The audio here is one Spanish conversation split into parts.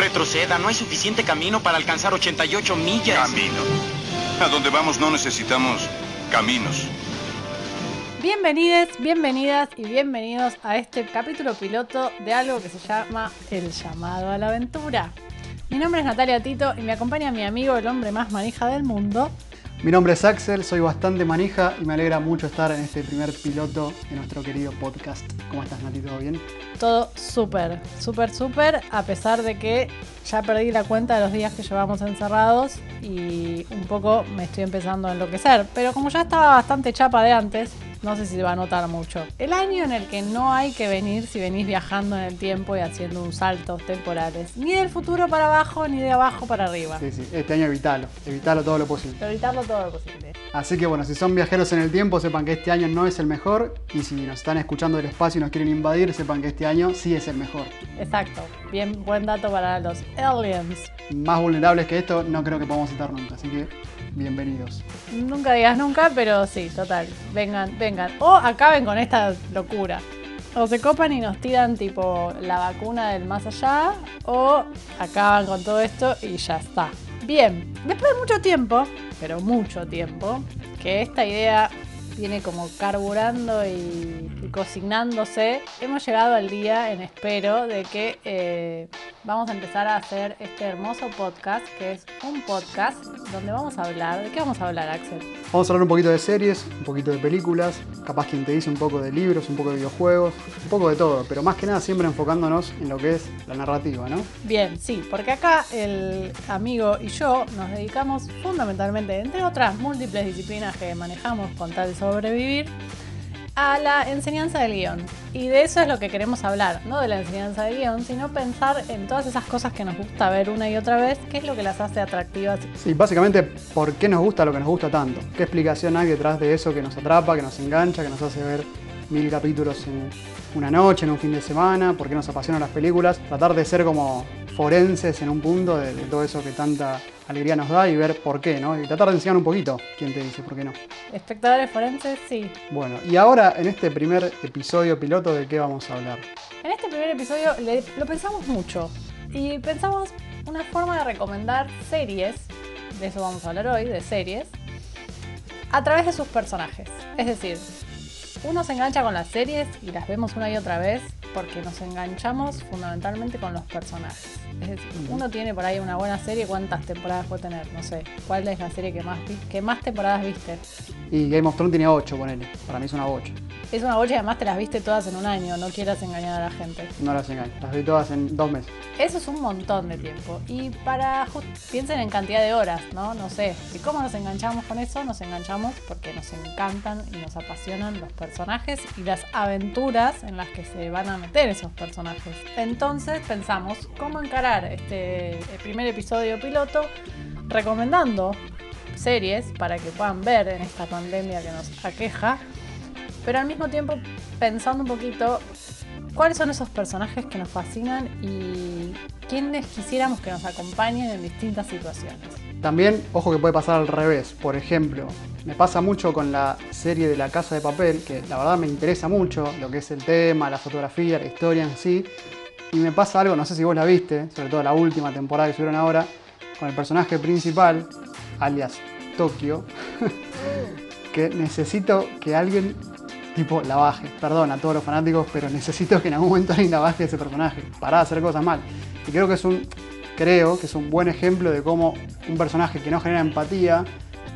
Retroceda, no hay suficiente camino para alcanzar 88 millas. Camino. A donde vamos no necesitamos caminos. Bienvenidos, bienvenidas y bienvenidos a este capítulo piloto de algo que se llama El llamado a la aventura. Mi nombre es Natalia Tito y me acompaña mi amigo, el hombre más manija del mundo. Mi nombre es Axel, soy bastante manija y me alegra mucho estar en este primer piloto de nuestro querido podcast. ¿Cómo estás, Nati? ¿Todo bien? Todo súper, súper, súper, a pesar de que ya perdí la cuenta de los días que llevamos encerrados y un poco me estoy empezando a enloquecer. Pero como ya estaba bastante chapa de antes, no sé si se va a notar mucho. El año en el que no hay que venir si venís viajando en el tiempo y haciendo un saltos temporales. Ni del futuro para abajo, ni de abajo para arriba. Sí, sí, este año evitalo, evitalo todo lo posible. Evitarlo todo lo posible. Así que bueno, si son viajeros en el tiempo, sepan que este año no es el mejor. Y si nos están escuchando del espacio y nos quieren invadir, sepan que este año sí es el mejor. Exacto. Bien, buen dato para los aliens. Más vulnerables que esto, no creo que podamos estar nunca. Así que bienvenidos. Nunca digas nunca, pero sí, total. Vengan, vengan. O acaben con esta locura. O se copan y nos tiran tipo la vacuna del más allá, o acaban con todo esto y ya está. Bien, después de mucho tiempo, pero mucho tiempo, que esta idea viene como carburando y, cocinándose, hemos llegado al día en espero de que eh, vamos a empezar a hacer este hermoso podcast, que es un podcast donde vamos a hablar, ¿de qué vamos a hablar, Axel? Vamos a hablar un poquito de series, un poquito de películas, capaz quien te dice un poco de libros, un poco de videojuegos, un poco de todo, pero más que nada siempre enfocándonos en lo que es la narrativa, ¿no? Bien, sí, porque acá el amigo y yo nos dedicamos fundamentalmente, entre otras múltiples disciplinas que manejamos con tal de sobrevivir, a la enseñanza del guion. Y de eso es lo que queremos hablar, no de la enseñanza del guion, sino pensar en todas esas cosas que nos gusta ver una y otra vez, qué es lo que las hace atractivas. Sí, básicamente, ¿por qué nos gusta lo que nos gusta tanto? ¿Qué explicación hay detrás de eso que nos atrapa, que nos engancha, que nos hace ver mil capítulos en una noche, en un fin de semana? ¿Por qué nos apasionan las películas? Tratar de ser como forenses en un punto de, de todo eso que tanta alegría nos da y ver por qué, ¿no? Y tratar de enseñar un poquito quién te dice por qué no. Espectadores forenses, sí. Bueno, y ahora en este primer episodio piloto, ¿de qué vamos a hablar? En este primer episodio le- lo pensamos mucho y pensamos una forma de recomendar series, de eso vamos a hablar hoy, de series, a través de sus personajes. Es decir, uno se engancha con las series y las vemos una y otra vez porque nos enganchamos fundamentalmente con los personajes. Es decir, uno tiene por ahí una buena serie, ¿cuántas temporadas puede tener? No sé, ¿cuál es la serie que más, que más temporadas viste? Y Game of Thrones tiene 8, ponele. Para mí es una 8. Es una bocha y además te las viste todas en un año, no quieras engañar a la gente. No las engaño. Las vi todas en dos meses. Eso es un montón de tiempo. Y para. Piensen en cantidad de horas, ¿no? No sé. ¿Y cómo nos enganchamos con eso? Nos enganchamos porque nos encantan y nos apasionan los personajes y las aventuras en las que se van a meter esos personajes. Entonces pensamos cómo encarar este primer episodio piloto recomendando series para que puedan ver en esta pandemia que nos aqueja, pero al mismo tiempo pensando un poquito cuáles son esos personajes que nos fascinan y quiénes quisiéramos que nos acompañen en distintas situaciones. También, ojo que puede pasar al revés. Por ejemplo, me pasa mucho con la serie de La Casa de Papel, que la verdad me interesa mucho lo que es el tema, la fotografía, la historia en sí. Y me pasa algo, no sé si vos la viste, sobre todo la última temporada que subieron ahora, con el personaje principal, alias Tokio, que necesito que alguien tipo la baje. Perdón a todos los fanáticos, pero necesito que en algún momento alguien la baje ese personaje para de hacer cosas mal. Y creo que es un creo que es un buen ejemplo de cómo un personaje que no genera empatía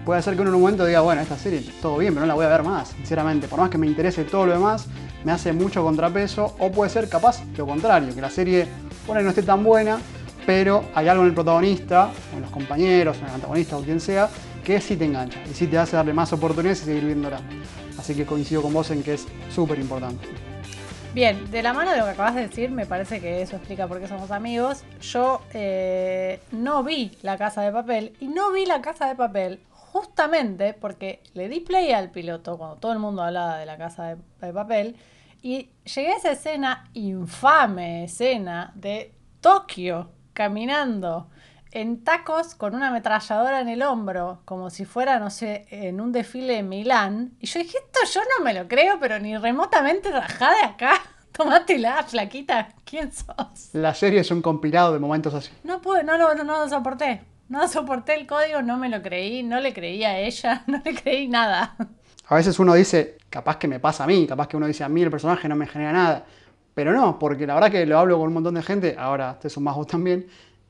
puede hacer que en un momento diga, bueno, esta serie todo bien, pero no la voy a ver más, sinceramente. Por más que me interese todo lo demás, me hace mucho contrapeso. O puede ser capaz lo contrario, que la serie pone no esté tan buena, pero hay algo en el protagonista, o en los compañeros, en el antagonista o quien sea, que sí te engancha y sí te hace darle más oportunidades y seguir viéndola. Así que coincido con vos en que es súper importante. Bien, de la mano de lo que acabas de decir, me parece que eso explica por qué somos amigos. Yo eh, no vi La Casa de Papel y no vi La Casa de Papel justamente porque le di play al piloto cuando todo el mundo hablaba de La Casa de, de Papel y llegué a esa escena, infame escena de Tokio caminando en tacos con una ametralladora en el hombro, como si fuera, no sé, en un desfile de Milán. Y yo dije, esto yo no me lo creo, pero ni remotamente rajá de acá. Tomátela, flaquita. ¿Quién sos? La serie es un compilado de momentos así. No pude, no lo, no lo soporté. No soporté el código, no me lo creí, no le creí a ella, no le creí nada. A veces uno dice, capaz que me pasa a mí, capaz que uno dice a mí el personaje no me genera nada. Pero no, porque la verdad que lo hablo con un montón de gente, ahora te sumás vos también,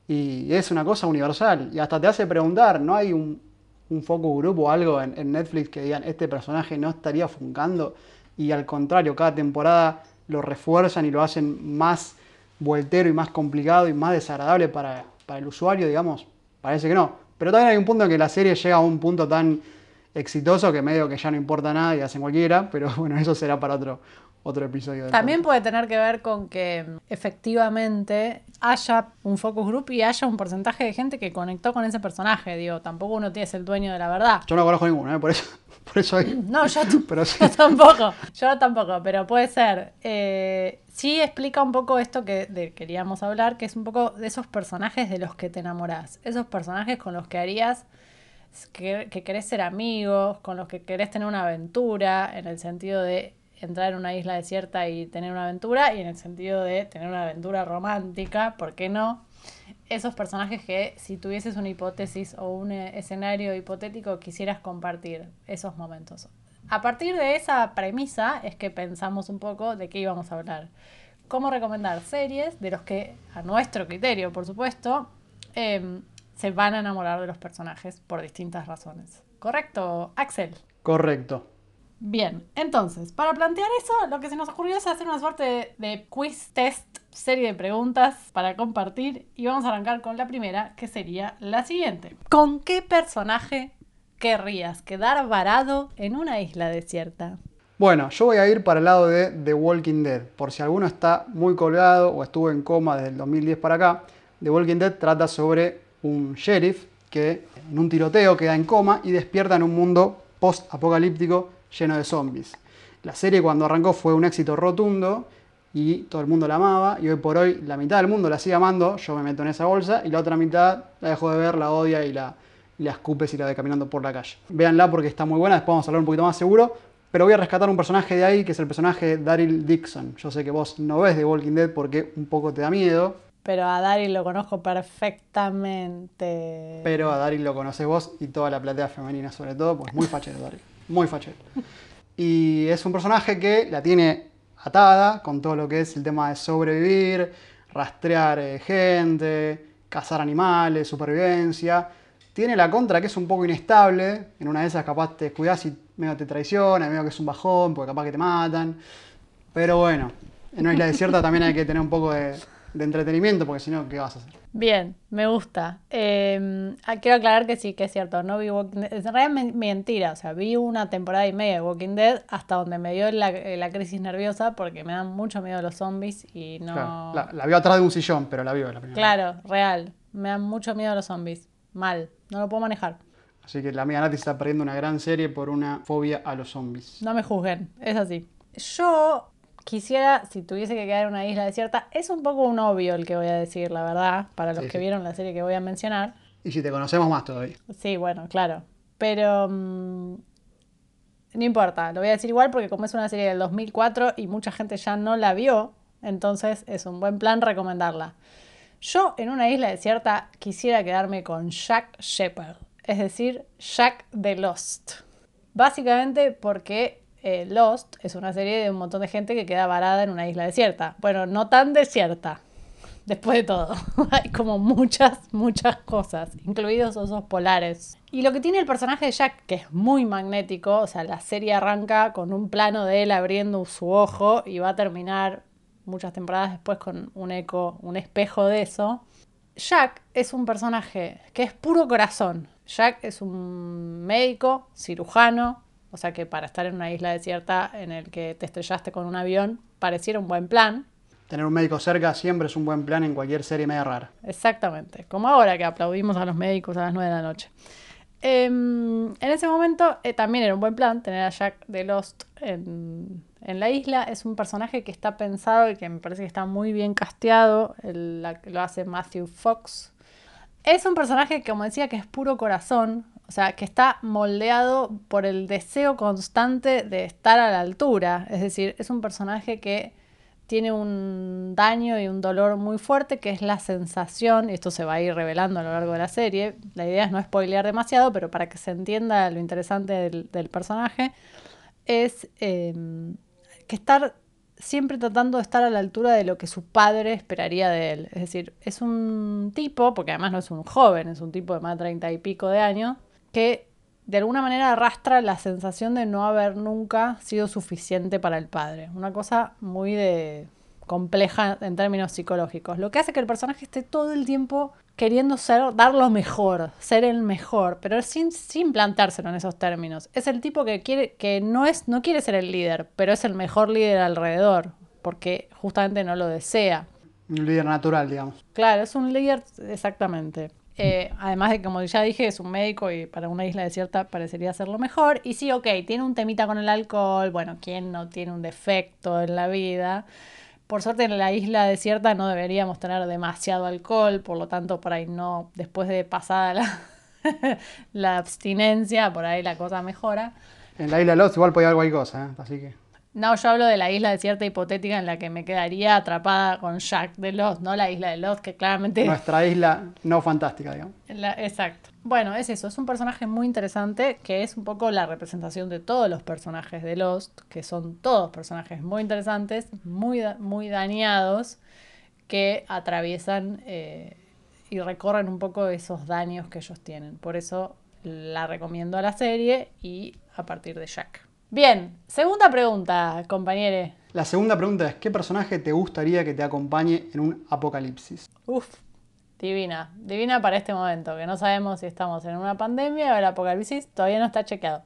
y es una cosa universal. Y hasta te hace preguntar, ¿no hay un, un focus group o algo en, en Netflix que digan, este personaje no estaría funcando? Y al contrario, cada temporada lo refuerzan y lo hacen más vueltero y más complicado y más desagradable para, para el usuario, digamos. Parece que no. Pero también hay un punto en que la serie llega a un punto tan exitoso que medio que ya no importa nada y hacen cualquiera, pero bueno, eso será para otro, otro episodio. del También podcast. puede tener que ver con que efectivamente haya un focus group y haya un porcentaje de gente que conectó con ese personaje. Digo, tampoco uno tiene el dueño de la verdad. Yo no conozco ninguno, ¿eh? por eso, por eso hay- No, yo, Pero sí. yo tampoco. Yo tampoco, pero puede ser. Eh, sí explica un poco esto que de- queríamos hablar, que es un poco de esos personajes de los que te enamorás. Esos personajes con los que harías que, que querés ser amigos, con los que querés tener una aventura, en el sentido de entrar en una isla desierta y tener una aventura, y en el sentido de tener una aventura romántica, ¿por qué no? Esos personajes que si tuvieses una hipótesis o un eh, escenario hipotético quisieras compartir esos momentos. A partir de esa premisa es que pensamos un poco de qué íbamos a hablar. Cómo recomendar series de los que, a nuestro criterio, por supuesto, em, se van a enamorar de los personajes por distintas razones. ¿Correcto, Axel? Correcto. Bien, entonces, para plantear eso, lo que se nos ocurrió es hacer una suerte de, de quiz test, serie de preguntas para compartir y vamos a arrancar con la primera, que sería la siguiente. ¿Con qué personaje querrías quedar varado en una isla desierta? Bueno, yo voy a ir para el lado de The Walking Dead. Por si alguno está muy colgado o estuvo en coma desde el 2010 para acá, The Walking Dead trata sobre un sheriff que en un tiroteo queda en coma y despierta en un mundo post-apocalíptico lleno de zombies. La serie cuando arrancó fue un éxito rotundo y todo el mundo la amaba y hoy por hoy la mitad del mundo la sigue amando, yo me meto en esa bolsa y la otra mitad la dejo de ver, la odia y la, y la escupe si la ve caminando por la calle. Véanla porque está muy buena, después vamos a hablar un poquito más seguro, pero voy a rescatar un personaje de ahí que es el personaje Daryl Dixon. Yo sé que vos no ves The Walking Dead porque un poco te da miedo, Pero a Daryl lo conozco perfectamente. pero a Daryl lo conoces vos y toda la platea femenina sobre todo, pues muy fachero Daryl, muy fachero. Y es un personaje que la tiene atada con todo lo que es el tema de sobrevivir, rastrear eh, gente, cazar animales, supervivencia. Tiene la contra que es un poco inestable, en una de esas capaz te descuidas y medio te traiciona, medio que es un bajón, porque capaz que te matan. Pero bueno, en una isla desierta también hay que tener un poco de, de entretenimiento, porque si no, ¿qué vas a hacer? Bien, me gusta. Eh, ah, quiero aclarar que sí, que es cierto, no vi Walking Dead. Es en realidad men- mentira, o sea, vi una temporada y media de Walking Dead hasta donde me dio la, eh, la crisis nerviosa porque me dan mucho miedo los zombies y no... Claro, la, la vio atrás de un sillón, pero la vio la primera. Claro, real. Me dan mucho miedo los zombies. Mal, no lo puedo manejar. Así que la amiga Nati está perdiendo una gran serie por una fobia a los zombies. No me juzguen, es así. Yo quisiera, si tuviese que quedar en una isla desierta, es un poco un obvio el que voy a decir, la verdad, para los Sí, que sí. vieron la serie que voy a mencionar. Y si te conocemos más todavía. Sí, bueno, claro. Pero mm, no importa, lo voy a decir igual porque como es una serie del 2004 y mucha gente ya no la vio, entonces es un buen plan recomendarla. Yo en una isla desierta quisiera quedarme con Jack Shepard, es decir, Jack de Lost. Básicamente porque eh, Lost es una serie de un montón de gente que queda varada en una isla desierta. Bueno, no tan desierta, después de todo. Hay como muchas, muchas cosas, incluidos osos polares. Y lo que tiene el personaje de Jack, que es muy magnético, o sea, la serie arranca con un plano de él abriendo su ojo y va a terminar muchas temporadas después con un eco, un espejo de eso. Jack es un personaje que es puro corazón. Jack es un médico, cirujano, o sea que para estar en una isla desierta en el que te estrellaste con un avión pareciera un buen plan. Tener un médico cerca siempre es un buen plan en cualquier serie media rara. Exactamente, como ahora que aplaudimos a los médicos a las 9 de la noche. Em, en ese momento eh, también era un buen plan tener a Jack de Lost en, en la isla. Es un personaje que está pensado y que me parece que está muy bien casteado. El- la- lo hace Matthew Fox. Es un personaje, como decía, que es puro corazón. O sea, que está moldeado por el deseo constante de estar a la altura. Es decir, es un personaje que tiene un daño y un dolor muy fuerte que es la sensación, esto se va a ir revelando a lo largo de la serie, la idea es no spoilear demasiado, pero para que se entienda lo interesante del, personaje, es eh, que estar siempre tratando de estar a la altura de lo que su padre esperaría de él. Es decir, es un tipo, porque además no es un joven, es un tipo de más de treinta y pico de años, que de alguna manera arrastra la sensación de no haber nunca sido suficiente para el padre. Una cosa muy de compleja en términos psicológicos. Lo que hace que el personaje esté todo el tiempo queriendo ser, dar lo mejor, ser el mejor, pero sin, sin plantárselo en esos términos. Es el tipo que quiere, que no es, no quiere ser el líder, pero es el mejor líder alrededor, porque justamente no lo desea. Un líder natural, digamos. Claro, es un líder exactamente. Eh, además de, como ya dije, es un médico y para una isla desierta parecería ser lo mejor. Y sí, ok, tiene un temita con el alcohol. Bueno, ¿quién no tiene un defecto en la vida? Por suerte en la isla desierta no deberíamos tener demasiado alcohol, por lo tanto por ahí no, después de pasada la, abstinencia, por ahí la cosa mejora. En la isla Lost igual podía haber cualquier cosa, ¿eh? así que... No, yo hablo de la isla desierta hipotética en la que me quedaría atrapada con Jack de Lost, no la isla de Lost, que claramente... Nuestra isla no fantástica, digamos. La- exacto. Bueno, es eso, es un personaje muy interesante que es un poco la representación de todos los personajes de Lost, que son todos personajes muy interesantes, muy, da- muy dañados, que atraviesan eh, y recorren un poco esos daños que ellos tienen. Por eso la recomiendo a la serie y a partir de Jack. Bien, segunda pregunta, compañere. La segunda pregunta es, ¿qué personaje te gustaría que te acompañe en un apocalipsis? Uf, divina, divina para este momento, que no sabemos si estamos en una pandemia o el apocalipsis, todavía no está chequeado.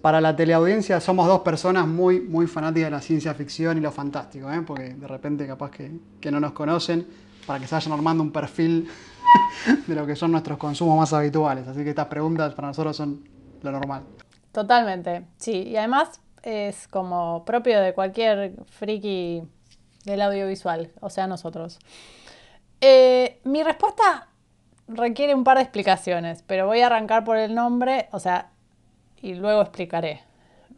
Para la teleaudiencia somos dos personas muy, muy fanáticas de la ciencia ficción y lo fantástico, ¿eh? porque de repente capaz que, que no nos conocen, para que se vayan armando un perfil de lo que son nuestros consumos más habituales. Así que estas preguntas para nosotros son lo normal. Totalmente, sí, y además es como propio de cualquier friki del audiovisual, o sea, nosotros. Eh, mi respuesta requiere un par de explicaciones, pero voy a arrancar por el nombre, o sea, y luego explicaré.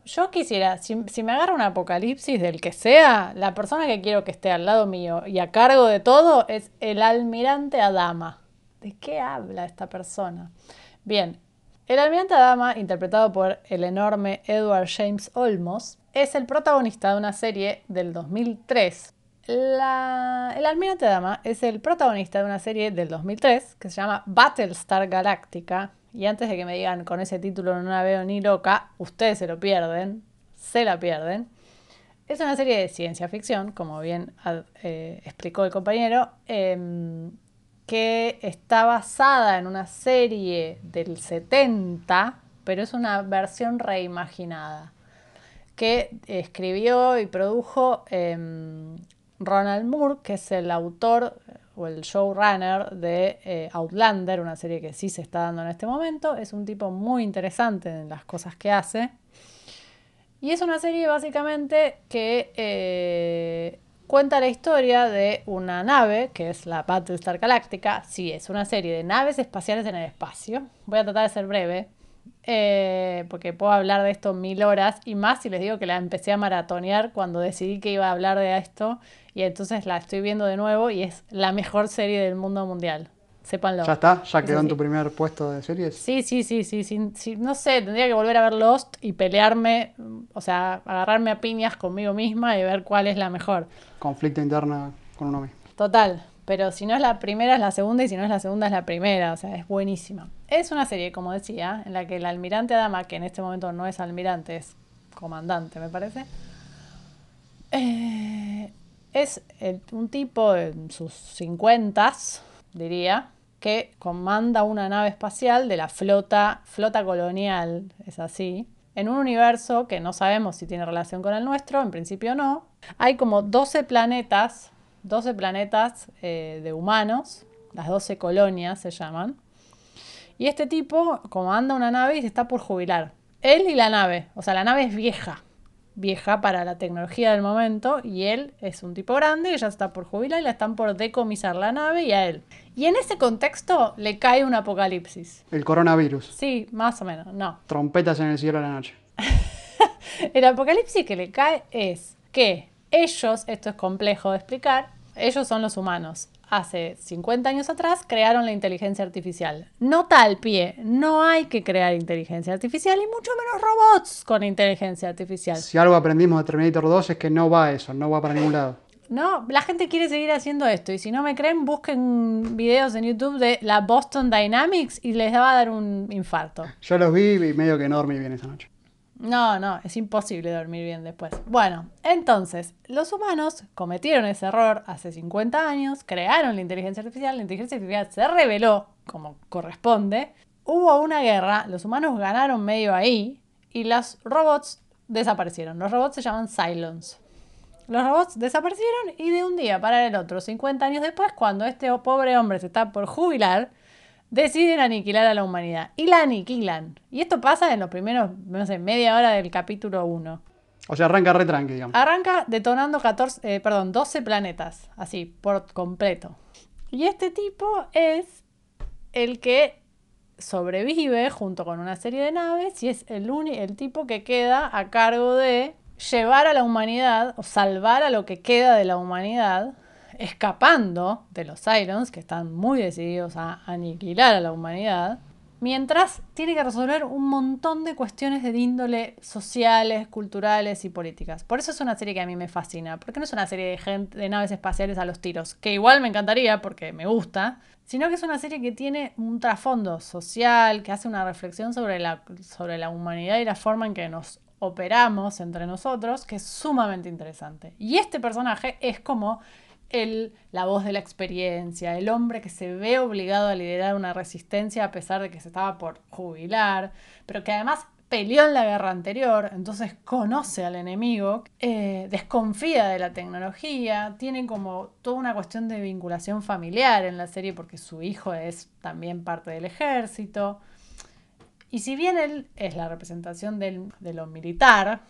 Yo quisiera, si, si me agarra un apocalipsis del que sea, la persona que quiero que esté al lado mío y a cargo de todo es el almirante Adama. ¿De qué habla esta persona? Bien, el almirante Adama, interpretado por el enorme Edward James Olmos, es el protagonista de una serie del 2003. La- el almirante Adama es el protagonista de una serie del 2003 que se llama Battlestar Galactica. Y antes de que me digan con ese título no la veo ni loca, ustedes se lo pierden, se la pierden. Es una serie de ciencia ficción, como bien eh, explicó el compañero, em, que está basada en una serie del 70, pero es una versión reimaginada, que escribió y produjo em, Ronald Moore, que es el autor o el showrunner de eh, Outlander, una serie que sí se está dando en este momento. Es un tipo muy interesante en las cosas que hace. Y es una serie básicamente que eh, cuenta la historia de una nave, que es la Battlestar Galactica. Sí, es una serie de naves espaciales en el espacio. Voy a tratar de ser breve, eh, porque puedo hablar de esto mil horas y más si les digo que la empecé a maratonear cuando decidí que iba a hablar de esto y entonces la estoy viendo de nuevo y es la mejor serie del mundo mundial. Sépanlo. ¿Ya está? ¿Ya quedó en tu primer puesto de series? Sí, sí, sí, sí, sí, No sé, tendría que volver a ver Lost y pelearme, o sea, agarrarme a piñas conmigo misma y ver cuál es la mejor. Conflicto interno con uno mismo. Total, pero si no es la primera es la segunda y si no es la segunda es la primera, o sea, es buenísima. Es una serie, como decía, en la que el almirante Adama, que en este momento no es almirante, es comandante, me parece, eh, es el- un tipo en sus cincuentas, diría, que comanda una nave espacial de la flota, flota colonial, es así, en un universo que no sabemos si tiene relación con el nuestro, en principio no. Hay como 12 planetas, 12 planetas eh, de humanos, las 12 colonias se llaman. Y este tipo comanda una nave y se está por jubilar. Él y la nave, o sea, la nave es vieja, vieja para la tecnología del momento, y él es un tipo grande y ya está por jubilar y la están por decomisar la nave y a él. Y en ese contexto le cae un apocalipsis. El coronavirus. Sí, más o menos, no. Trompetas en el cielo de la noche. El apocalipsis que le cae es que Ellos, esto es complejo de explicar, ellos son los humanos. Hace 50 años atrás crearon la inteligencia artificial. No tal pie, no hay que crear inteligencia artificial y mucho menos robots con inteligencia artificial. Si algo aprendimos de Terminator 2 es que no va eso, no va para ningún lado. No, la gente quiere seguir haciendo esto y si no me creen, busquen videos en YouTube de la Boston Dynamics y les va a dar un infarto. Yo los vi y medio que no dormí bien esa noche. No, no, es imposible dormir bien después. Bueno, entonces, los humanos cometieron ese error hace 50 años, crearon la inteligencia artificial, la inteligencia artificial se reveló como corresponde, hubo una guerra, los humanos ganaron medio ahí y los robots desaparecieron. Los robots se llaman Cylons. Los robots desaparecieron y de un día para el otro, 50 años después, cuando este pobre hombre se está por jubilar, deciden aniquilar a la humanidad. Y la aniquilan. Y esto pasa en los primeros, no sé, media hora del capítulo 1. O sea, arranca re tranqui, digamos. Arranca detonando 14, eh, perdón, 12 planetas, así, por completo. Y este tipo es el que sobrevive junto con una serie de naves y es el, el tipo que queda a cargo de llevar a la humanidad o salvar a lo que queda de la humanidad escapando de los Cylons, que están muy decididos a aniquilar a la humanidad, mientras tiene que resolver un montón de cuestiones de índole sociales, culturales y políticas. Por eso es una serie que a mí me fascina, porque no es una serie de, gente, de naves espaciales a los tiros, que igual me encantaría porque me gusta, sino que es una serie que tiene un trasfondo social, que hace una reflexión sobre la, sobre la humanidad y la forma en que nos operamos entre nosotros, que es sumamente interesante. Y este personaje es como el, la voz de la experiencia, el hombre que se ve obligado a liderar una resistencia a pesar de que se estaba por jubilar, pero que además peleó en la guerra anterior, entonces conoce al enemigo, eh, desconfía de la tecnología, tiene como toda una cuestión de vinculación familiar en la serie porque su hijo es también parte del ejército. Y si bien él es la representación del, de lo militar,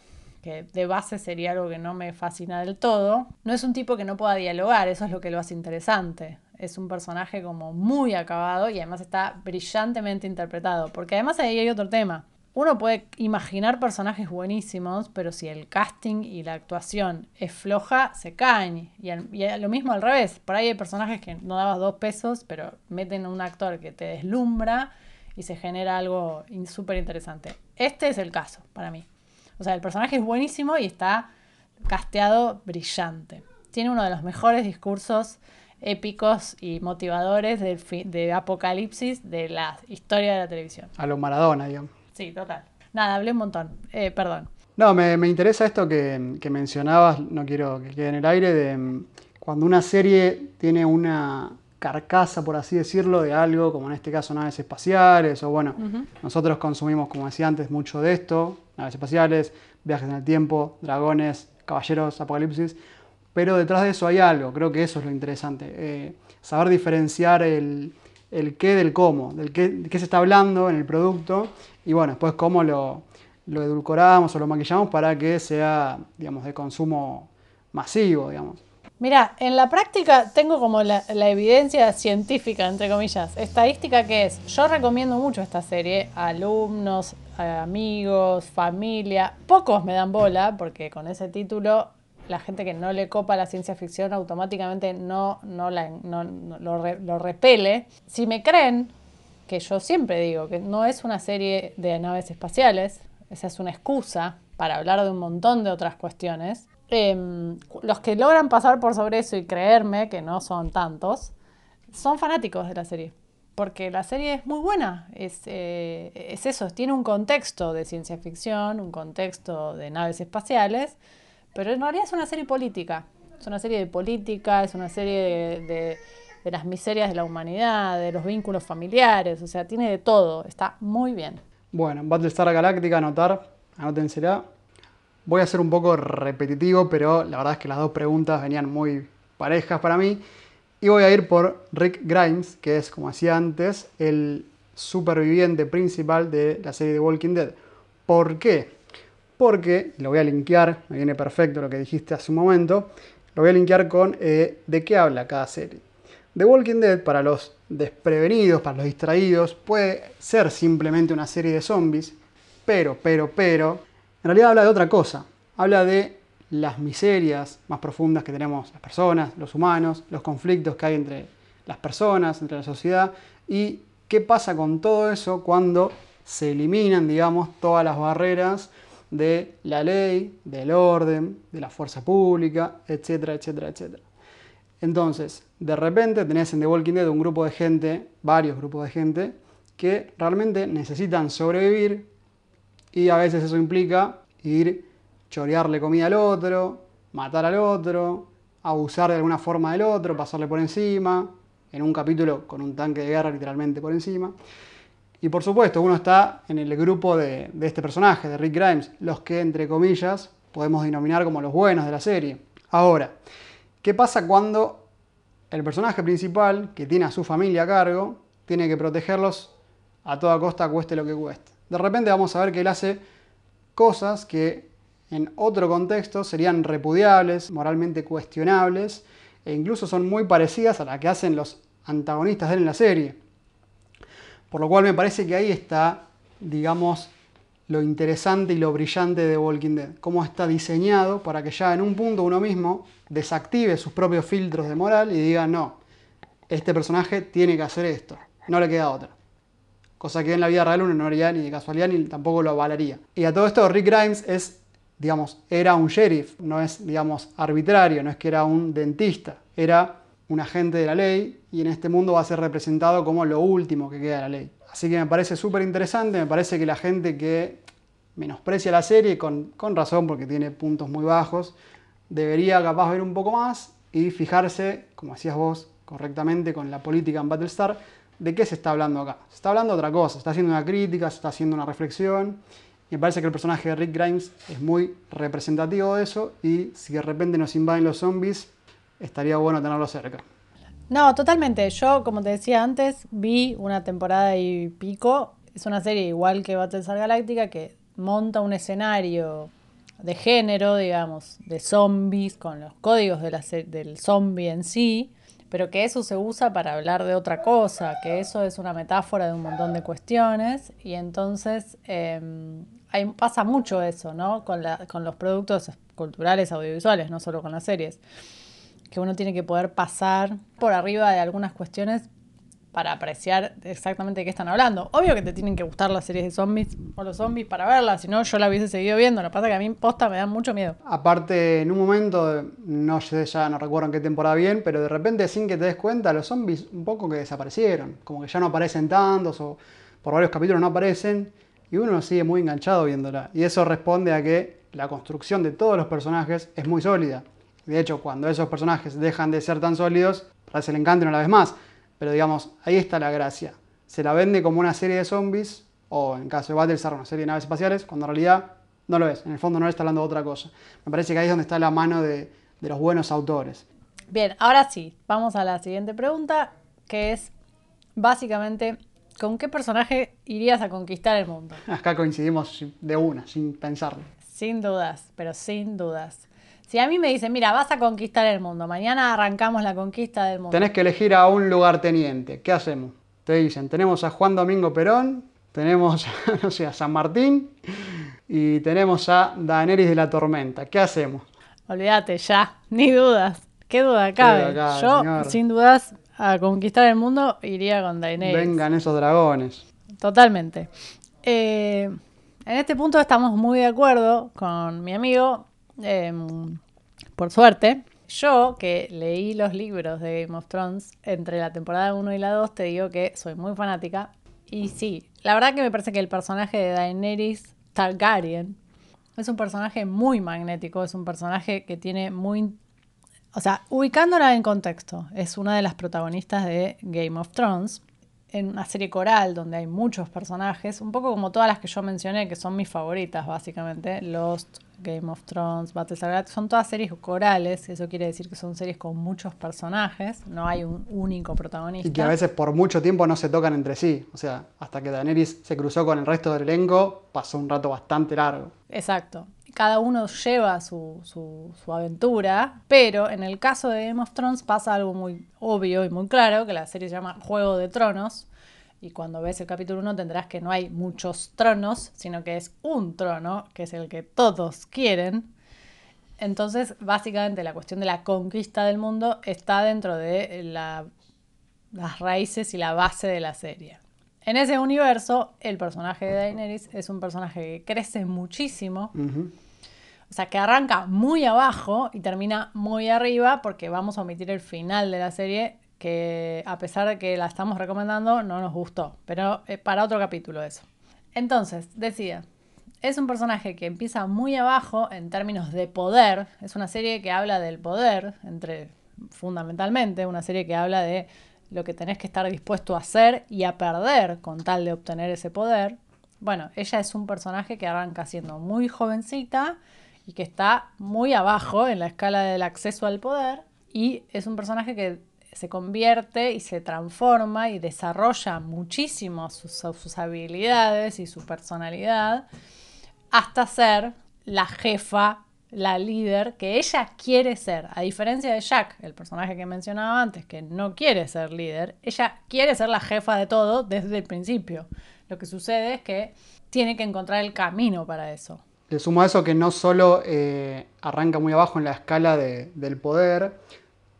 que de base sería algo que no me fascina del todo, no es un tipo que no pueda dialogar, eso es lo que lo hace interesante. Es un personaje como muy acabado y además está brillantemente interpretado, porque además ahí hay otro tema. Uno puede imaginar personajes buenísimos, pero si el casting y la actuación es floja, se caen. Y, lo mismo al revés. Por ahí hay personajes que no dabas dos pesos, pero meten un actor que te deslumbra y se genera algo súper interesante. Este es el caso para mí. O sea, el personaje es buenísimo y está casteado brillante. Tiene uno de los mejores discursos épicos y motivadores de Apocalipsis de la historia de la televisión. A lo Maradona, digamos. Sí, total. Nada, hablé un montón. Eh, perdón. No, me, interesa esto que, que, mencionabas, no quiero que quede en el aire, de mm, cuando una serie tiene una carcasa, por así decirlo, de algo, como en este caso naves espaciales, o bueno, nosotros consumimos, como decía antes, mucho de esto, naves espaciales, viajes en el tiempo, dragones, caballeros, apocalipsis, pero detrás de eso hay algo, creo que eso es lo interesante, eh, saber diferenciar el, qué del cómo, del qué, qué, se está hablando en el producto, y bueno, después cómo lo, lo edulcoramos o lo maquillamos para que sea, digamos, de consumo masivo, digamos. Mira, en la práctica tengo como la, evidencia científica, entre comillas, estadística que es, yo recomiendo mucho esta serie a alumnos, amigos, familia, pocos me dan bola porque con ese título la gente que no le copa la ciencia ficción automáticamente no, no, la, no, lo, lo repele. Si me creen, que yo siempre digo que no es una serie de naves espaciales, esa es una excusa para hablar de un montón de otras cuestiones, Em, los que logran pasar por sobre eso y creerme, que no son tantos, son fanáticos de la serie. Porque la serie es muy buena, es, eh, es eso, tiene un contexto de ciencia ficción, un contexto de naves espaciales, pero en realidad es una serie política. Es una serie de política, es una serie de, de, las miserias de la humanidad, de los vínculos familiares, o sea, tiene de todo, está muy bien. Bueno, Battlestar Galáctica, anotar, anótensela, Voy a ser un poco repetitivo, pero la verdad es que las dos preguntas venían muy parejas para mí. Y voy a ir por Rick Grimes, que es, como decía antes, el superviviente principal de la serie de Walking Dead. ¿Por qué? Porque, lo voy a linkear, me viene perfecto lo que dijiste hace un momento, lo voy a linkear con eh, de qué habla cada serie. The Walking Dead, para los desprevenidos, para los distraídos, puede ser simplemente una serie de zombies, pero, pero, pero, realidad habla de otra cosa. Habla de las miserias más profundas que tenemos las personas, los humanos, los conflictos que hay entre las personas, entre la sociedad y qué pasa con todo eso cuando se eliminan, digamos, todas las barreras de la ley, del orden, de la fuerza pública, etcétera, etcétera, etcétera. Entonces, de repente tenés en The Walking Dead un grupo de gente, varios grupos de gente, que realmente necesitan sobrevivir y a veces eso implica ir chorearle comida al otro, matar al otro, abusar de alguna forma del otro, pasarle por encima, en un capítulo con un tanque de guerra literalmente por encima. Y por supuesto, uno está en el grupo de, de este personaje, de Rick Grimes, los que, entre comillas, podemos denominar como los buenos de la serie. Ahora, ¿qué pasa cuando el personaje principal, que tiene a su familia a cargo, tiene que protegerlos a toda costa, cueste lo que cueste? De repente vamos a ver que él hace cosas que en otro contexto serían repudiables, moralmente cuestionables, e incluso son muy parecidas a las que hacen los antagonistas de él en la serie. Por lo cual me parece que ahí está, digamos, lo interesante y lo brillante de Walking Dead. Cómo está diseñado para que ya en un punto uno mismo desactive sus propios filtros de moral y diga, no, este personaje tiene que hacer esto, no le queda otra. Cosa que en la vida real uno no haría ni de casualidad ni tampoco lo avalaría. Y a todo esto Rick Grimes es, digamos, era un sheriff, no es, digamos, arbitrario, no es que era un dentista, era un agente de la ley y en este mundo va a ser representado como lo último que queda de la ley. Así que me parece súper interesante, me parece que la gente que menosprecia la serie, con, con razón porque tiene puntos muy bajos, debería capaz ver un poco más y fijarse, como decías vos correctamente con la política en Battlestar, de qué se está hablando acá. Se está hablando de otra cosa, se está haciendo una crítica, se está haciendo una reflexión. Y me parece que el personaje de Rick Grimes es muy representativo de eso y si de repente nos invaden los zombies, estaría bueno tenerlo cerca. No, totalmente. Yo, como te decía antes, vi una temporada y pico. Es una serie igual que Battlestar Galactica que monta un escenario de género, digamos, de zombies, con los códigos de la del zombie en sí, pero que eso se usa para hablar de otra cosa, que eso es una metáfora de un montón de cuestiones, y entonces hay, pasa mucho eso, ¿no? Con, la, con los productos culturales audiovisuales, no solo con las series que uno tiene que poder pasar por arriba de algunas cuestiones para apreciar exactamente de qué están hablando. Obvio que te tienen que gustar las series de zombies o los zombies para verlas, si no yo la hubiese seguido viendo. Lo que pasa es que a mí posta me da mucho miedo. Aparte, en un momento, no sé, ya no recuerdo en qué temporada bien, pero de repente sin que te des cuenta, los zombies un poco que desaparecieron. Como que ya no aparecen tantos o por varios capítulos no aparecen y uno sigue muy enganchado viéndola. Y eso responde a que la construcción de todos los personajes es muy sólida. De hecho, cuando esos personajes dejan de ser tan sólidos, parece el encanto una vez más. Pero digamos, ahí está la gracia. Se la vende como una serie de zombies, o en caso de Battlestar, una serie de naves espaciales, cuando en realidad no lo es. En el fondo no le está hablando de otra cosa. Me parece que ahí es donde está la mano de, de los buenos autores. Bien, ahora sí, vamos a la siguiente pregunta, que es básicamente, ¿con qué personaje irías a conquistar el mundo? Acá coincidimos de una, sin pensarlo. Sin dudas, pero sin dudas. Si a mí me dicen, mira, vas a conquistar el mundo, mañana arrancamos la conquista del mundo. Tenés que elegir a un lugarteniente. ¿Qué hacemos? Te dicen, tenemos a Juan Domingo Perón, tenemos no sé, a San Martín y tenemos a Daenerys de la Tormenta. ¿Qué hacemos? Olvídate, ya, ni dudas. ¿Qué duda cabe? Yo, sin dudas, a conquistar el mundo iría con Daenerys. Vengan esos dragones. Totalmente. Eh, en este punto estamos muy de acuerdo con mi amigo. Em, por suerte, yo que leí los libros de Game of Thrones entre la temporada 1 y la 2, te digo que soy muy fanática. Y sí, la verdad que me parece que el personaje de Daenerys Targaryen es un personaje muy magnético, es un personaje que tiene muy... O sea, ubicándola en contexto, es una de las protagonistas de Game of Thrones, en una serie coral donde hay muchos personajes, un poco como todas las que yo mencioné, que son mis favoritas básicamente, Lost, Game of Thrones, Battlestar Galactica, son todas series corales, eso quiere decir que son series con muchos personajes, no hay un único protagonista. Y que a veces por mucho tiempo no se tocan entre sí, o sea, hasta que Daenerys se cruzó con el resto del elenco, pasó un rato bastante largo. Exacto. Cada uno lleva su, su, su aventura, pero en el caso de Game of Thrones pasa algo muy obvio y muy claro, que la serie se llama Juego de Tronos, y cuando ves el capítulo 1 tendrás que no hay muchos tronos, sino que es un trono, que es el que todos quieren. Entonces, básicamente la cuestión de la conquista del mundo está dentro de la- las raíces y la base de la serie. En ese universo, el personaje de Daenerys es un personaje que crece muchísimo, o sea, que arranca muy abajo y termina muy arriba, porque vamos a omitir el final de la serie, que a pesar de que la estamos recomendando, no nos gustó. Pero eh, para otro capítulo eso. Entonces, decía, es un personaje que empieza muy abajo en términos de poder. Es una serie que habla del poder, entre fundamentalmente, una serie que habla de lo que tenés que estar dispuesto a hacer y a perder con tal de obtener ese poder. Bueno, ella es un personaje que arranca siendo muy jovencita y que está muy abajo en la escala del acceso al poder y es un personaje que se convierte y se transforma y desarrolla muchísimo sus, habilidades y su personalidad hasta ser la jefa, la líder que ella quiere ser. A diferencia de Jack, el personaje que mencionaba antes, que no quiere ser líder, ella quiere ser la jefa de todo desde el principio. Lo que sucede es que tiene que encontrar el camino para eso. Le sumo a eso que no solo eh, arranca muy abajo en la escala de- del poder,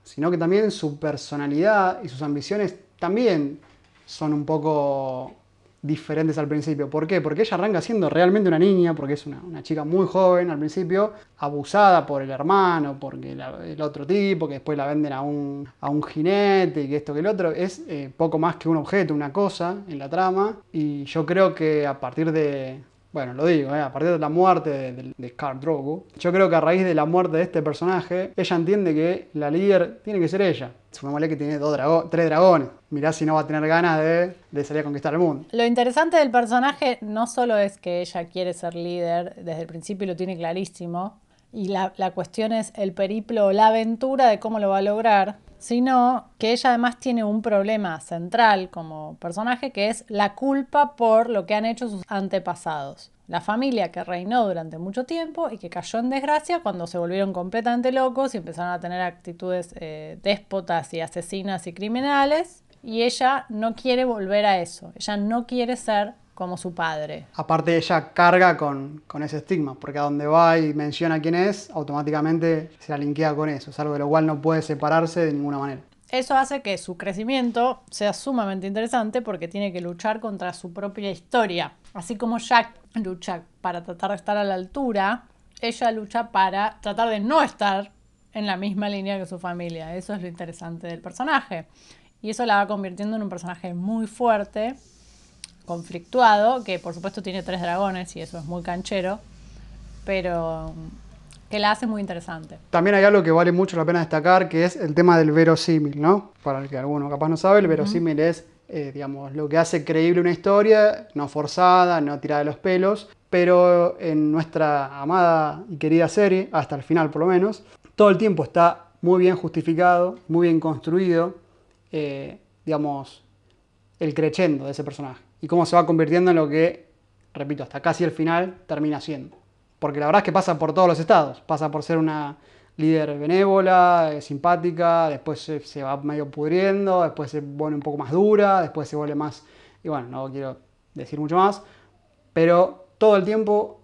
sino que también su personalidad y sus ambiciones también son un poco diferentes al principio. ¿Por qué? Porque ella arranca siendo realmente una niña, porque es una, chica muy joven al principio, abusada por el hermano, porque el otro tipo, que después la venden a un, a un jinete y que esto que el otro, es eh, poco más que un objeto, una cosa en la trama. Y yo creo que a partir de, bueno, lo digo, eh, a partir de la muerte de, de, de Khal Drogo, yo creo que a raíz de la muerte de este personaje, ella entiende que la líder tiene que ser ella. Sumémosle que tiene dos drago- tres dragones. Mirá si no va a tener ganas de, de salir a conquistar el mundo. Lo interesante del personaje no solo es que ella quiere ser líder, desde el principio lo tiene clarísimo, y la, la cuestión es el periplo la aventura de cómo lo va a lograr, sino que ella además tiene un problema central como personaje que es la culpa por lo que han hecho sus antepasados. La familia que reinó durante mucho tiempo y que cayó en desgracia cuando se volvieron completamente locos y empezaron a tener actitudes eh, déspotas y asesinas y criminales. Y ella no quiere volver a eso. Ella no quiere ser como su padre. Aparte ella carga con, con ese estigma, porque a donde va y menciona quién es, automáticamente se la linkea con eso. Es algo de lo cual no puede separarse de ninguna manera. Eso hace que su crecimiento sea sumamente interesante porque tiene que luchar contra su propia historia. Así como Jack lucha para tratar de estar a la altura, ella lucha para tratar de no estar en la misma línea que su familia. Eso es lo interesante del personaje. Y eso la va convirtiendo en un personaje muy fuerte, conflictuado, que por supuesto tiene tres dragones y eso es muy canchero, pero que la hace muy interesante. También hay algo que vale mucho la pena destacar, que es el tema del verosímil, ¿no? Para el que alguno capaz no sabe, el verosímil es, eh, digamos, lo que hace creíble una historia, no forzada, no tirada de los pelos, pero en nuestra amada y querida serie, hasta el final por lo menos, todo el tiempo está muy bien justificado, muy bien construido, eh, digamos, el crescendo de ese personaje y cómo se va convirtiendo en lo que, repito, hasta casi el final termina siendo. Porque la verdad es que pasa por todos los estados. Pasa por ser una líder benévola, eh, simpática, después se, se va medio pudriendo, después se pone un poco más dura, después se vuelve más... Y bueno, no quiero decir mucho más, pero todo el tiempo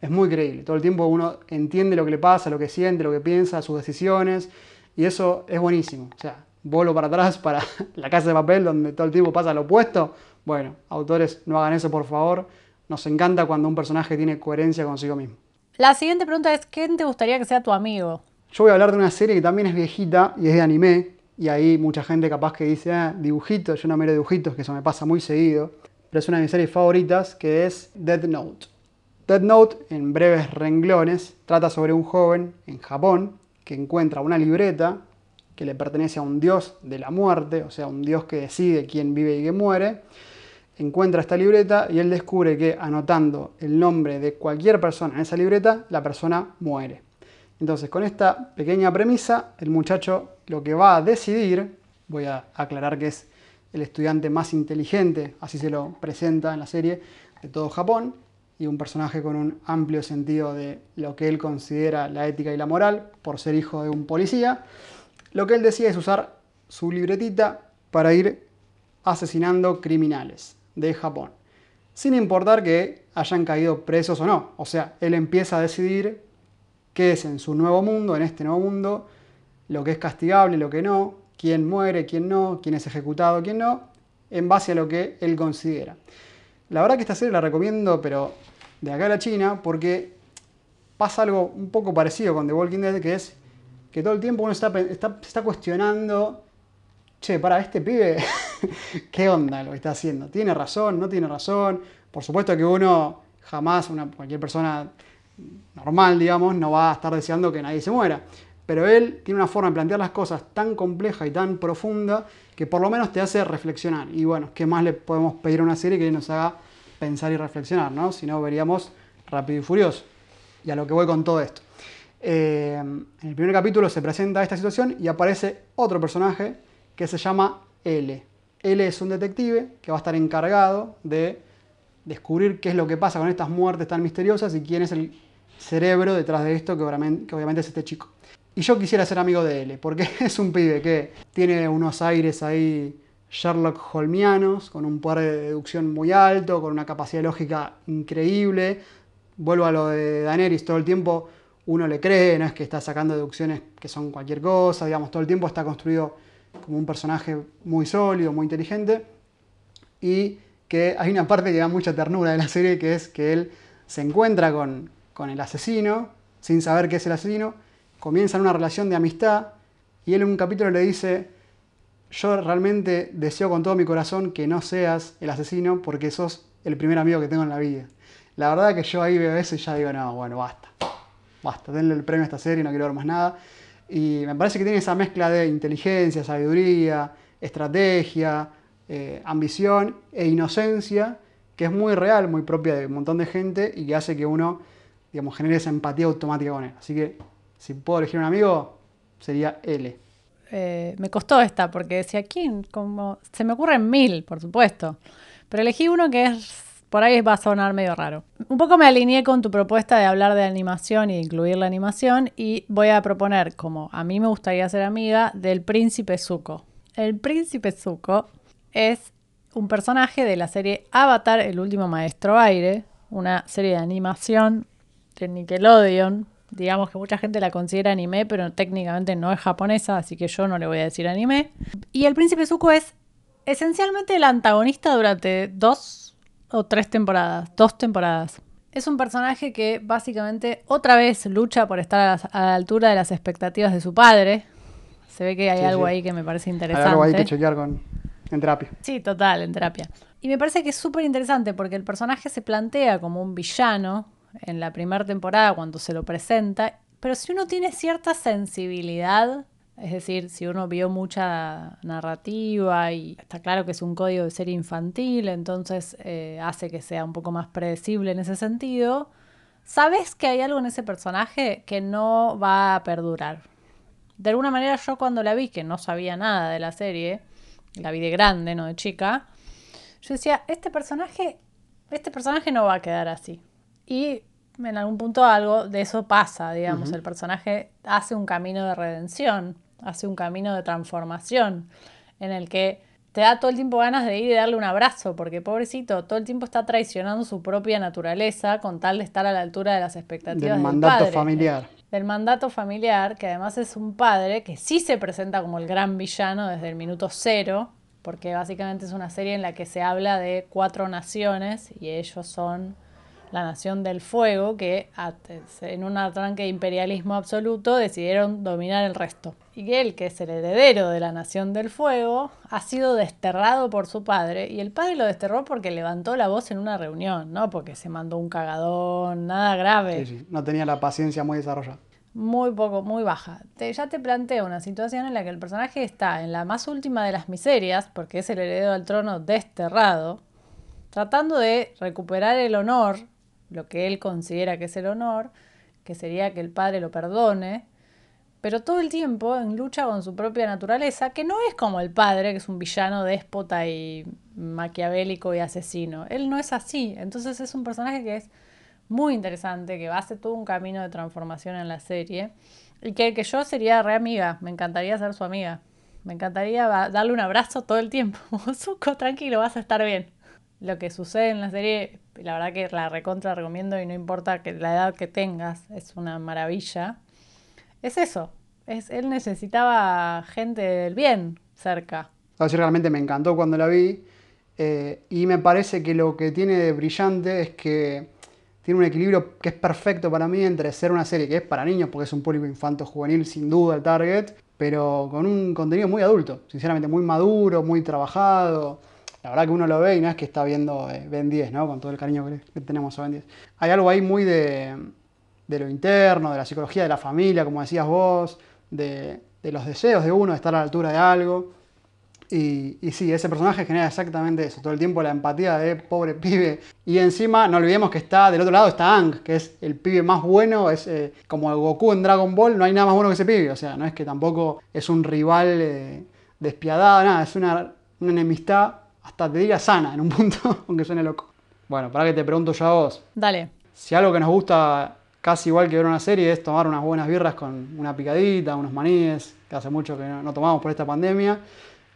es muy creíble. Todo el tiempo uno entiende lo que le pasa, lo que siente, lo que piensa, sus decisiones, y eso es buenísimo. O sea, vuelo para atrás para la casa de papel donde todo el tiempo pasa lo opuesto. Bueno, autores, no hagan eso por favor. Nos encanta cuando un personaje tiene coherencia consigo mismo. La siguiente pregunta es, ¿quién te gustaría que sea tu amigo? Yo voy a hablar de una serie que también es viejita y es de anime. Y ahí mucha gente capaz que dice, ah, dibujitos, yo no miro dibujitos, que eso me pasa muy seguido. Pero es una de mis series favoritas que es Dead Note. Dead Note, en breves renglones, trata sobre un joven en Japón que encuentra una libreta que le pertenece a un dios de la muerte, o sea, un dios que decide quién vive y quién muere. Encuentra esta libreta y él descubre que anotando el nombre de cualquier persona en esa libreta, la persona muere. Entonces, con esta pequeña premisa, el muchacho lo que va a decidir, voy a aclarar que es el estudiante más inteligente, así se lo presenta en la serie, de todo Japón, y un personaje con un amplio sentido de lo que él considera la ética y la moral, por ser hijo de un policía, lo que él decide es usar su libretita para ir asesinando criminales de Japón, sin importar que hayan caído presos o no. O sea, él empieza a decidir qué es en su nuevo mundo, en este nuevo mundo, lo que es castigable, lo que no, quién muere, quién no, quién es ejecutado, quién no, en base a lo que él considera. La verdad que esta serie la recomiendo, pero de acá a la China, porque pasa algo un poco parecido con The Walking Dead, que es que todo el tiempo uno está, está, está cuestionando, che, para este pibe, ¿qué onda lo que está haciendo? ¿Tiene razón? ¿No tiene razón? Por supuesto que uno jamás, una, cualquier persona normal, digamos, no va a estar deseando que nadie se muera. Pero él tiene una forma de plantear las cosas tan compleja y tan profunda que por lo menos te hace reflexionar. Y bueno, ¿qué más le podemos pedir a una serie que nos haga pensar y reflexionar? ¿no? Si no, veríamos Rápido y Furioso. Y a lo que voy con todo esto. Eh, en el primer capítulo se presenta esta situación y aparece otro personaje que se llama L. L es un detective que va a estar encargado de descubrir qué es lo que pasa con estas muertes tan misteriosas y quién es el cerebro detrás de esto, que obviamente, es este chico. Y yo quisiera ser amigo de L, porque es un pibe que tiene unos aires ahí Sherlock Holmianos, con un poder de deducción muy alto, con una capacidad lógica increíble. Vuelvo a lo de Daenerys, todo el tiempo uno le cree, no es que está sacando deducciones que son cualquier cosa, digamos, todo el tiempo está construido como un personaje muy sólido, muy inteligente. Y que hay una parte que da mucha ternura de la serie, que es que él se encuentra con, con el asesino, sin saber qué es el asesino, comienzan una relación de amistad y él en un capítulo le dice, yo realmente deseo con todo mi corazón que no seas el asesino porque sos el primer amigo que tengo en la vida. La verdad que yo ahí veo eso y ya digo, no, bueno, basta, basta, denle el premio a esta serie, no quiero ver más nada. Y me parece que tiene esa mezcla de inteligencia, sabiduría, estrategia, eh, ambición e inocencia que es muy real, muy propia de un montón de gente y que hace que uno, digamos, genere esa empatía automática con él. Así que si puedo elegir un amigo, sería L. Eh, me costó esta, porque decía, ¿quién? Como, se me ocurren mil, por supuesto. Pero elegí uno que es, por ahí va a sonar medio raro. Un poco me alineé con tu propuesta de hablar de animación y incluir la animación y voy a proponer, como a mí me gustaría ser amiga, del príncipe Zuko. El príncipe Zuko es un personaje de la serie Avatar, el último maestro aire, una serie de animación de Nickelodeon, Digamos que mucha gente la considera anime, pero técnicamente no es japonesa, así que yo no le voy a decir anime. Y el príncipe Zuko es esencialmente el antagonista durante dos o tres temporadas, dos temporadas. Es un personaje que básicamente otra vez lucha por estar a la, altura de las expectativas de su padre. Se ve que hay algo ahí que me parece interesante. Hay algo ahí que chequear con, en terapia. Sí, total, en terapia. Y me parece que es súper interesante porque el personaje se plantea como un villano en la primera temporada cuando se lo presenta, pero si uno tiene cierta sensibilidad, es decir, si uno vio mucha narrativa y está claro que es un código de serie infantil, entonces eh, hace que sea un poco más predecible en ese sentido, sabes que hay algo en ese personaje que no va a perdurar. De alguna manera yo cuando la vi, que no sabía nada de la serie, la vi de grande, no de chica, yo decía, este personaje, este personaje no va a quedar así. Y en algún punto algo de eso pasa, digamos, el personaje hace un camino de redención, hace un camino de transformación, en el que te da todo el tiempo ganas de ir y darle un abrazo, porque pobrecito, todo el tiempo está traicionando su propia naturaleza con tal de estar a la altura de las expectativas del, mandato familiar. Del mandato familiar, que además es un padre que sí se presenta como el gran villano desde el minuto cero, porque básicamente es una serie en la que se habla de cuatro naciones y ellos son la Nación del Fuego, que en un arranque de imperialismo absoluto decidieron dominar el resto. Y él, que es el heredero de la Nación del Fuego, ha sido desterrado por su padre. Y el padre lo desterró porque levantó la voz en una reunión, no porque se mandó un cagadón, nada grave. Sí, sí. No tenía la paciencia muy desarrollada. Muy poco, muy baja. ya te planteo una situación en la que el personaje está en la más última de las miserias, porque es el heredero del trono desterrado, tratando de recuperar el honor lo que él considera que es el honor, que sería que el padre lo perdone, pero todo el tiempo en lucha con su propia naturaleza, que no es como el padre, que es un villano déspota y maquiavélico y asesino. Él no es así, entonces es un personaje que es muy interesante, que va a hacer todo un camino de transformación en la serie, y que, que yo sería re amiga, me encantaría ser su amiga. Me encantaría darle un abrazo todo el tiempo. Zuko, tranquilo, vas a estar bien. Lo que sucede en la serie, la verdad que la recontra recomiendo y no importa que la edad que tengas, es una maravilla. Es eso, es, él necesitaba gente del bien cerca. Así realmente me encantó cuando la vi. eh, y me parece que lo que tiene de brillante es que tiene un equilibrio que es perfecto para mí entre ser una serie que es para niños, porque es un público infanto-juvenil sin duda el target, pero con un contenido muy adulto, sinceramente muy maduro, muy trabajado. La verdad que uno lo ve y no es que está viendo eh, Ben 10, ¿no? Con todo el cariño que, tenemos a Ben 10. Hay algo ahí muy de, de lo interno, de la psicología de la familia, como decías vos, de, de los deseos de uno de estar a la altura de algo. Y, y sí, ese personaje genera exactamente eso, todo el tiempo la empatía de pobre pibe. Y encima, no olvidemos que está del otro lado está Ang, que es el pibe más bueno, es eh, como el Goku en Dragon Ball, no hay nada más bueno que ese pibe. O sea, no es que tampoco es un rival eh, despiadado, nada, es una, una enemistad, hasta te diría sana en un punto, aunque suene loco. Bueno, para que te pregunto yo a vos, Dale. si algo que nos gusta casi igual que ver una serie es tomar unas buenas birras con una picadita, unos maníes, que hace mucho que no, no tomamos por esta pandemia.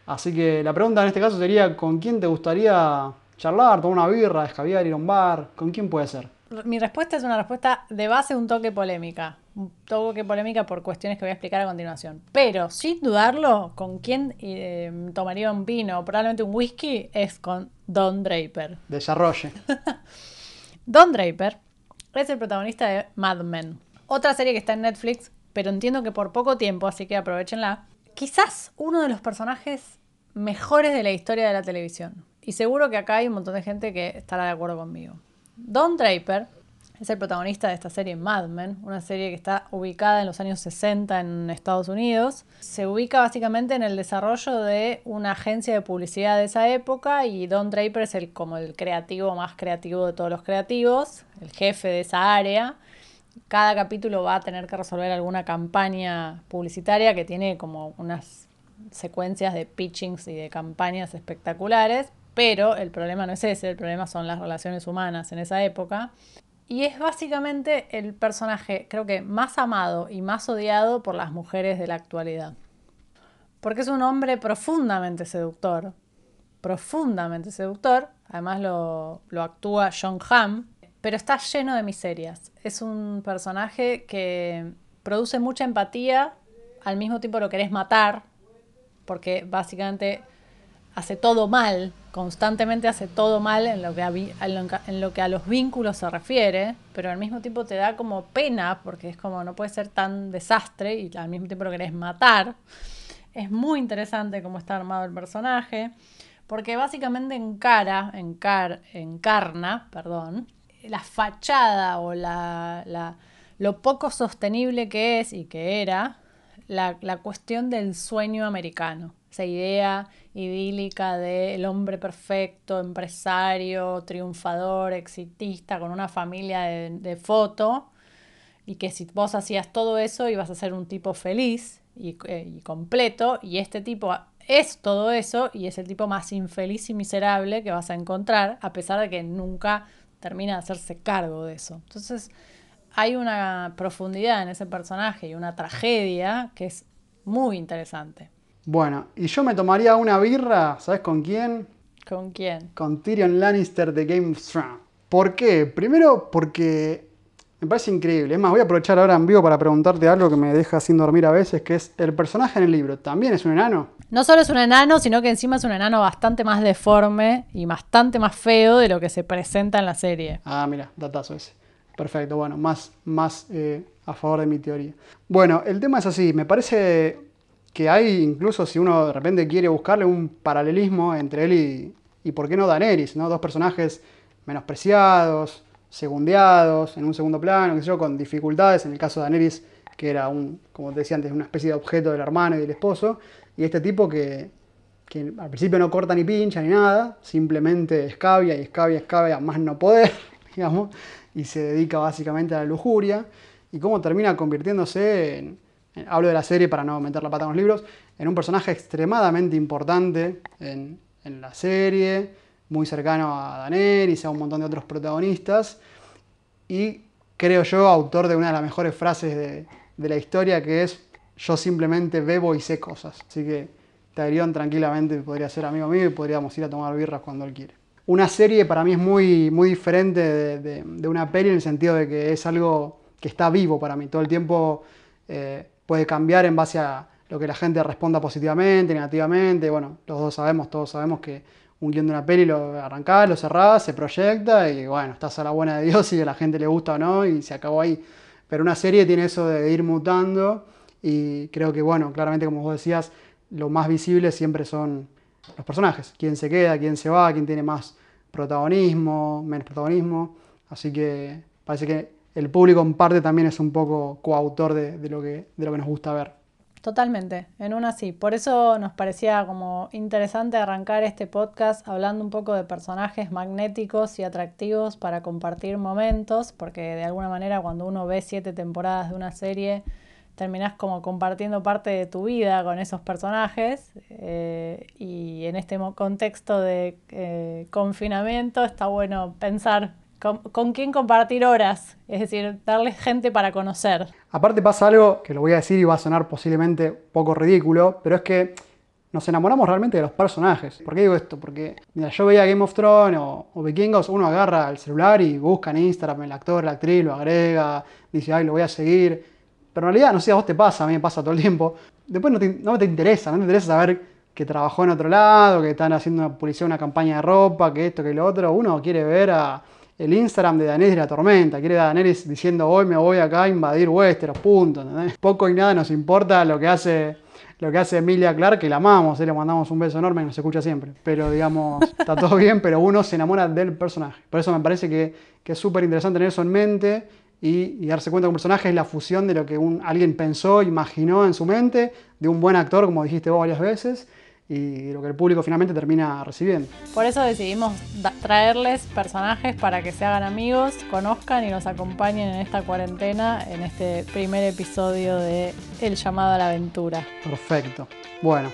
Así que la pregunta en este caso sería, ¿con quién te gustaría charlar, tomar una birra, escabiar, ir a un bar? ¿Con quién puede ser? Mi respuesta es una respuesta de base un toque polémica. Un toque polémica por cuestiones que voy a explicar a continuación. Pero, sin dudarlo, con quién eh, tomaría un vino, probablemente un whisky, es con Don Draper. Desarrolle. Don Draper es el protagonista de Mad Men. Otra serie que está en Netflix, pero entiendo que por poco tiempo, así que aprovechenla. Quizás uno de los personajes mejores de la historia de la televisión. Y seguro que acá hay un montón de gente que estará de acuerdo conmigo. Don Draper es el protagonista de esta serie Mad Men, una serie que está ubicada en los años 60 en Estados Unidos. Se ubica básicamente en el desarrollo de una agencia de publicidad de esa época y Don Draper es el, como el creativo más creativo de todos los creativos, el jefe de esa área. Cada capítulo va a tener que resolver alguna campaña publicitaria que tiene como unas secuencias de pitchings y de campañas espectaculares, pero el problema no es ese, el problema son las relaciones humanas en esa época. Y es básicamente el personaje, creo que más amado y más odiado por las mujeres de la actualidad. Porque es un hombre profundamente seductor, profundamente seductor, además lo, lo actúa John Hamm, pero está lleno de miserias. Es un personaje que produce mucha empatía, al mismo tiempo lo querés matar, porque básicamente hace todo mal, constantemente hace todo mal en lo, que a, en lo que- a los vínculos se refiere, pero al mismo tiempo te da como pena, porque es como no puede ser tan desastre y al mismo tiempo lo querés matar. Es muy interesante cómo está armado el personaje, porque básicamente encara, encar, encarna, perdón, la fachada o lo poco sostenible que es y que era la cuestión del sueño americano. Esa idea idílica del hombre perfecto, empresario, triunfador, exitista, con una familia de, foto, y que si vos hacías todo eso ibas a ser un tipo feliz eh, y completo, y este tipo es todo eso y es el tipo más infeliz y miserable que vas a encontrar, a pesar de que nunca termina de hacerse cargo de eso. Entonces, hay una profundidad en ese personaje y una tragedia que es muy interesante. Bueno, y yo me tomaría una birra, ¿sabes con quién? ¿Con quién? Con Tyrion Lannister de Game of Thrones. ¿Por qué? Primero porque me parece increíble. Es más, voy a aprovechar ahora en vivo para preguntarte algo que me deja sin dormir a veces, que es el personaje en el libro. ¿También es un enano? No solo es un enano, sino que encima es un enano bastante más deforme y bastante más feo de lo que se presenta en la serie. Ah, mira, datazo ese. Perfecto, bueno, más, más eh, a favor de mi teoría. Bueno, el tema es así, me parece que hay, incluso si uno de repente quiere buscarle un paralelismo entre él y, y por qué no Daenerys, ¿no? Dos personajes menospreciados, segundeados, en un segundo plano, qué sé yo, con dificultades, en el caso de Daenerys, que era un, como te decía antes, una especie de objeto del hermano y del esposo, y este tipo que, que al principio no corta ni pincha ni nada, simplemente escabia y escabia, escabia, más no poder, digamos, y se dedica básicamente a la lujuria, y cómo termina convirtiéndose en, hablo de la serie para no meter la pata en los libros, en un personaje extremadamente importante en, en la serie, muy cercano a Daenerys, a un montón de otros protagonistas, y creo yo autor de una de las mejores frases de, de la historia que es yo simplemente bebo y sé cosas. Así que Tyrion tranquilamente podría ser amigo mío y podríamos ir a tomar birras cuando él quiere. una serie para mí es muy, muy diferente de, de, una peli en el sentido de que es algo que está vivo para mí. Todo el tiempo eh, puede cambiar en base a lo que la gente responda positivamente, negativamente. Bueno, los dos sabemos, todos sabemos que un guion de una peli lo arrancás, lo cerrás, se proyecta y bueno, estás a la buena de Dios y a la gente le gusta o no y se acabó ahí. Pero una serie tiene eso de ir mutando y creo que bueno, claramente como vos decías, lo más visible siempre son los personajes, quién se queda, quién se va, quién tiene más protagonismo, menos protagonismo. Así que parece que el público en parte también es un poco coautor de, lo, que, nos gusta ver. Totalmente, en una sí. Por eso nos parecía como interesante arrancar este podcast hablando un poco de personajes magnéticos y atractivos para compartir momentos, porque de alguna manera cuando uno ve siete temporadas de una serie, terminás como compartiendo parte de tu vida con esos personajes eh, y en este contexto de eh, confinamiento está bueno pensar con, quién compartir horas, es decir, darle gente para conocer. Aparte pasa algo que lo voy a decir y va a sonar posiblemente poco ridículo, pero es que nos enamoramos realmente de los personajes. ¿Por qué digo esto? Porque mira, yo veía Game of Thrones o, o, Vikingos, uno agarra el celular y busca en Instagram el actor, la actriz, lo agrega, dice, ay, lo voy a seguir. Pero en realidad, no sé, a vos te pasa, a mí me pasa todo el tiempo. Después no te, no te interesa, no te interesa saber que trabajó en otro lado, que están haciendo una publicidad, una campaña de ropa, que esto, que lo otro. Uno quiere ver a el Instagram de Daenerys de la Tormenta. Quiere Daenerys diciendo hoy me voy acá a invadir Westeros, punto. Poco y nada nos importa lo que hace lo que hace Emilia Clark, que la amamos, le mandamos un beso enorme y nos escucha siempre. Pero digamos, está todo bien, pero uno se enamora del personaje. Por eso me parece que, es súper interesante tener eso en mente y, darse cuenta que un personaje es la fusión de lo que alguien pensó, imaginó en su mente, de un buen actor, como dijiste vos varias veces, y lo que el público finalmente termina recibiendo. Por eso decidimos traerles personajes para que se hagan amigos, conozcan y nos acompañen en esta cuarentena, en este primer episodio de El llamado a la aventura. Perfecto. Bueno,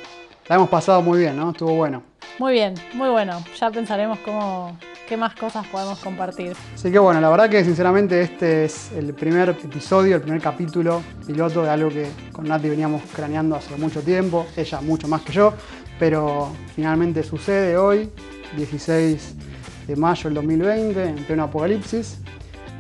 la hemos pasado muy bien, ¿no? Estuvo bueno. Muy bien, muy bueno. Ya pensaremos cómo, qué más cosas podemos compartir. Así que bueno, la verdad que sinceramente este es el primer episodio, el primer capítulo piloto de algo que con Nati veníamos craneando hace mucho tiempo, ella mucho más que yo, pero finalmente sucede hoy, 16 de mayo del 2020, en pleno apocalipsis.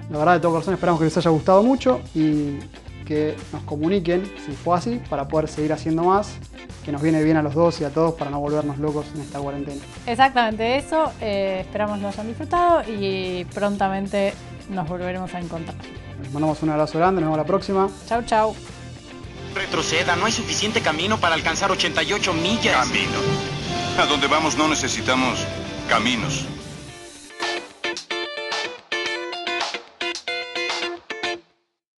La verdad, de todo corazón esperamos que les haya gustado mucho y que nos comuniquen si fue así para poder seguir haciendo más, que nos viene bien a los dos y a todos para no volvernos locos en esta cuarentena. Exactamente eso, eh, esperamos lo hayan disfrutado y prontamente nos volveremos a encontrar. Les mandamos un abrazo grande, nos vemos la próxima. Chau, chau. Retroceda, no hay suficiente camino para alcanzar 88 millas. Camino. A donde vamos no necesitamos caminos.